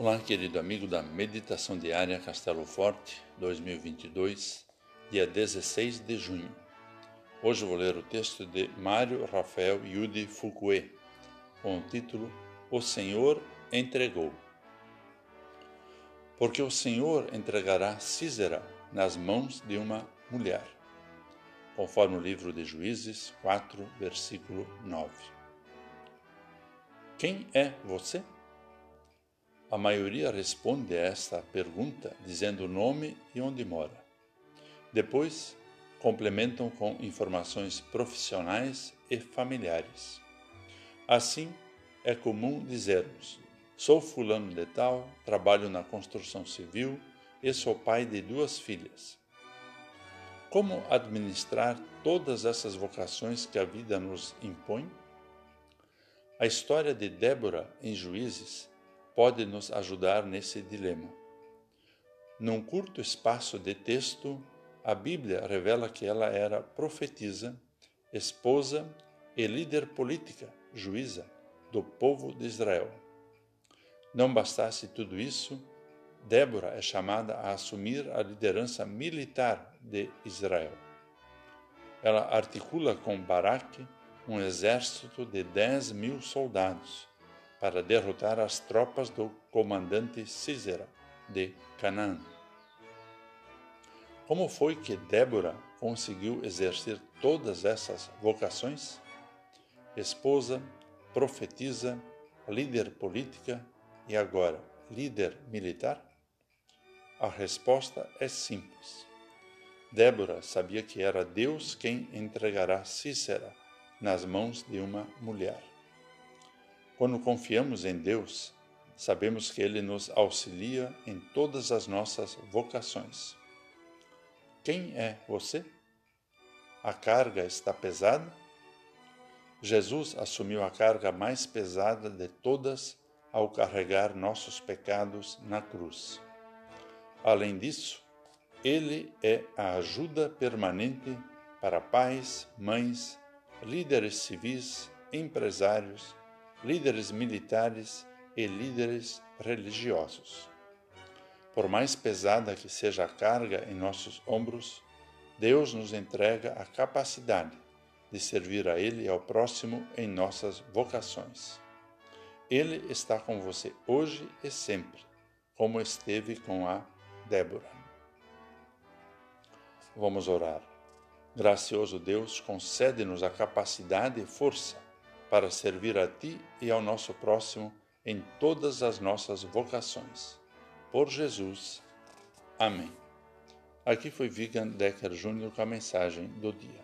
Olá, querido amigo da Meditação Diária Castelo Forte 2022, dia 16 de junho. Hoje vou ler o texto de Mário Rafael Yudi Fukue, com o título O Senhor entregou. Porque o Senhor entregará Císera nas mãos de uma mulher, conforme o livro de Juízes 4, versículo 9. Quem é você? A maioria responde a esta pergunta dizendo o nome e onde mora. Depois, complementam com informações profissionais e familiares. Assim, é comum dizermos: sou fulano de tal, trabalho na construção civil e sou pai de duas filhas. Como administrar todas essas vocações que a vida nos impõe? A história de Débora em Juízes pode nos ajudar nesse dilema. Num curto espaço de texto, a Bíblia revela que ela era profetisa, esposa e líder política, juíza do povo de Israel. Não bastasse tudo isso, Débora é chamada a assumir a liderança militar de Israel. Ela articula com Baraque um exército de 10 mil soldados para derrotar as tropas do comandante Císera de Canaã. Como foi que Débora conseguiu exercer todas essas vocações? Esposa, profetisa, líder política e agora líder militar? A resposta é simples. Débora sabia que era Deus quem entregará Cícera nas mãos de uma mulher. Quando confiamos em Deus, sabemos que Ele nos auxilia em todas as nossas vocações. Quem é você? A carga está pesada? Jesus assumiu a carga mais pesada de todas ao carregar nossos pecados na cruz. Além disso, Ele é a ajuda permanente para pais, mães, líderes civis, empresários, líderes militares e líderes religiosos. Por mais pesada que seja a carga em nossos ombros, Deus nos entrega a capacidade de servir a Ele e ao próximo em nossas vocações. Ele está com você hoje e sempre, como esteve com a Débora. Vamos orar. Gracioso Deus, concede-nos a capacidade e força para servir a Ti e ao nosso próximo em todas as nossas vocações. Por Jesus. Amém. Aqui foi Vigan Decker Júnior com a mensagem do dia.